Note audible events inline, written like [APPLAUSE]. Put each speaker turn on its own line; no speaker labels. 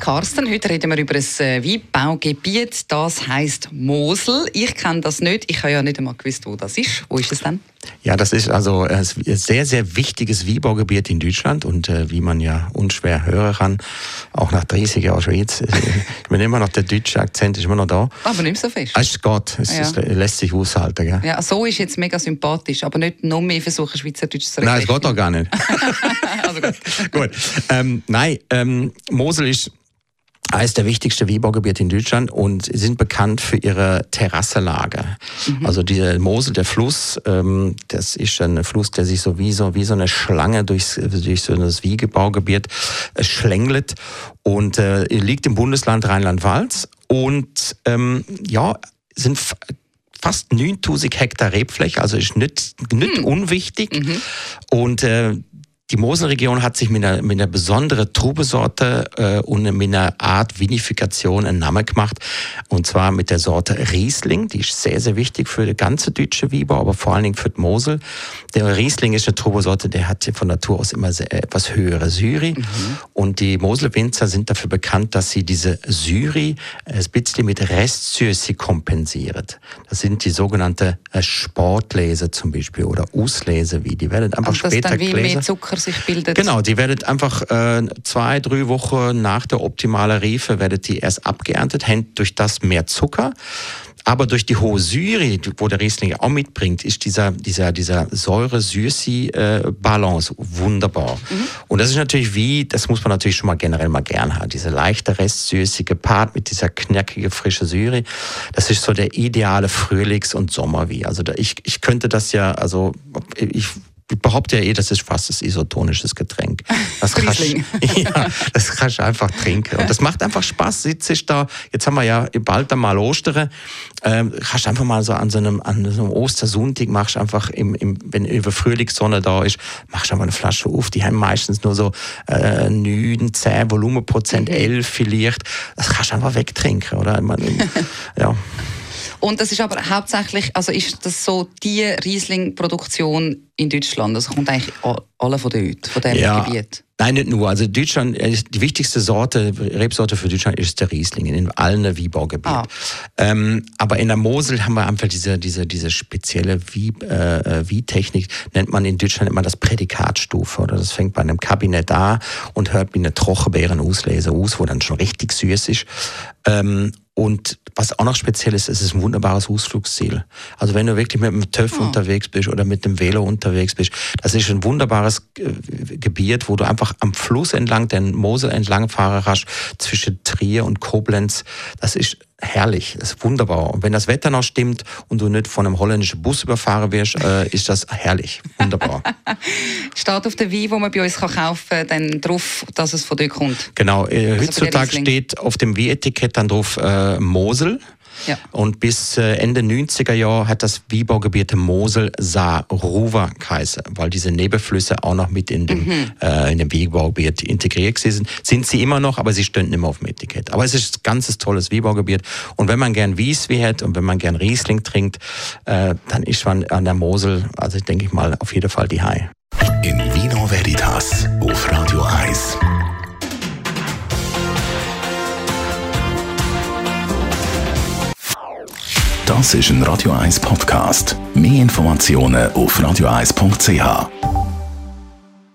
Carsten, heute reden wir über ein äh, Weinbaugebiet, das heißt Mosel. Ich kenne das nicht, ich habe ja nicht einmal gewusst, wo das ist. Wo ist es denn?
Ja, das ist also ein sehr, sehr wichtiges Weinbaugebiet in Deutschland und äh, wie man ja unschwer hören kann, auch nach 30 Jahren Schweiz, [LAUGHS] ich bin immer noch der deutsche Akzent ist immer noch da.
Aber nicht so fest.
Es geht, es, ja. es lässt sich aushalten. Gell?
Ja, so ist jetzt mega sympathisch, aber nicht noch mehr versuchen, Schweizerdeutsch zu reden.
Nein, es geht doch gar nicht. [LAUGHS] also gut. [LAUGHS] gut. Ähm, nein, ähm, Mosel ist eines der wichtigsten Weinbaugebiete in Deutschland und sind bekannt für ihre Terrasselage. Mhm. Also dieser Mosel, der Fluss, ähm, das ist ein Fluss, der sich so wie so, wie so eine Schlange durchs, durch so das Wiegebaugebiet äh, schlängelt und äh, liegt im Bundesland Rheinland-Pfalz und ähm, ja, sind fast 9000 Hektar Rebfläche, also ist nicht, nicht hm. unwichtig. Mhm. Und äh, die Moselregion hat sich mit einer, mit einer besonderen Trubesorte äh, und mit einer Art Vinifikation einen Namen gemacht. Und zwar mit der Sorte Riesling. Die ist sehr, sehr wichtig für die ganze deutsche Wieber, aber vor allen Dingen für die Mosel. Der Riesling ist eine Trubesorte, der hat von Natur aus immer sehr, etwas höhere Syri. Mhm. Und die Moselwinzer sind dafür bekannt, dass sie diese Syri ein bisschen mit Restsüße kompensiert. Das sind die sogenannte äh, Sportlese zum Beispiel oder Auslese, wie die werden einfach später
Zucker sich bildet.
Genau, die werdet einfach äh, zwei, drei Wochen nach der optimalen Reife werdet die erst abgeerntet, hängt durch das mehr Zucker. Aber durch die hohe Syre, wo der Riesling auch mitbringt, ist dieser, dieser, dieser Säure-Süßi-Balance wunderbar. Mhm. Und das ist natürlich wie, das muss man natürlich schon mal generell mal gern haben, diese leichte Restsüße gepaart mit dieser knackige, frische Syre. Das ist so der ideale Frühlings- und Sommerwie. Also da, ich, ich könnte das ja, also ich ich behaupte ja eh, das ist fast ein isotonisches Getränk. [LAUGHS] Das kannst, [LAUGHS] ja, das kannst du einfach trinken. Und das macht einfach Spaß. Sitze ich da, jetzt haben wir ja bald einmal Ostern, ähm, kannst einfach mal so an so einem, an so einem Ostersonntag, machst einfach, im, im, wenn über Frühlingssonne da ist, machst einfach eine Flasche auf. Die haben meistens nur so äh, 9, 10 Volumenprozent, 11 mhm. vielleicht. Das kannst du einfach wegtrinken, oder? Ich meine, [LAUGHS] ja.
Und das ist aber hauptsächlich, also ist das so die Riesling-Produktion in Deutschland? Das kommt eigentlich alle von dort, von diesem ja. Gebiet?
Nein, nicht nur. Also Deutschland, äh, die wichtigste Sorte, Rebsorte für Deutschland ist der Riesling in allen Weinbaugebieten. Ah. Ähm, aber in der Mosel haben wir einfach diese, diese, diese spezielle Wie, äh, Wie-Technik, nennt man in Deutschland immer das Prädikatstufe. Oder das fängt bei einem Kabinett an und hört wie eine Trochenbeeren-Auslese aus, wo dann schon richtig süß ist. Ähm, und was auch noch speziell ist, es ist ein wunderbares Ausflugsziel. Also wenn du wirklich mit dem TÜV oh. unterwegs bist oder mit dem Velo unterwegs bist, das ist ein wunderbares äh, Gebiet, wo du einfach am Fluss entlang, den Mosel entlang fahren kannst, zwischen Trier und Koblenz. Das ist herrlich, das ist wunderbar. Und wenn das Wetter noch stimmt und du nicht von einem holländischen Bus überfahren wirst, äh, ist das herrlich, wunderbar. [LAUGHS]
steht auf der Wein, wo man bei uns kaufen kann, dann drauf, dass es von dort kommt?
Genau, äh, also heutzutage steht auf dem Wein-Etikett dann drauf äh, Mosel. Ja. Und bis äh, Ende 90er Jahre hat das Wierbaugebiet Mosel Saar Ruwer geheißen, weil diese Nebenflüsse auch noch mit in dem, mhm. äh, in dem Wierbaugebiet integriert sind. Sind sie immer noch, aber sie nicht mehr auf dem Etikett. Aber es ist ein ganzes tolles Wierbaugebiet. Und wenn man gern Wieswie hat und wenn man gern Riesling trinkt, äh, dann ist man an der Mosel, also denke ich mal, auf jeden Fall die Hai.
In Vino Veritas auf Radio 1. Das ist ein Radio 1 Podcast. Mehr Informationen auf radio1.ch.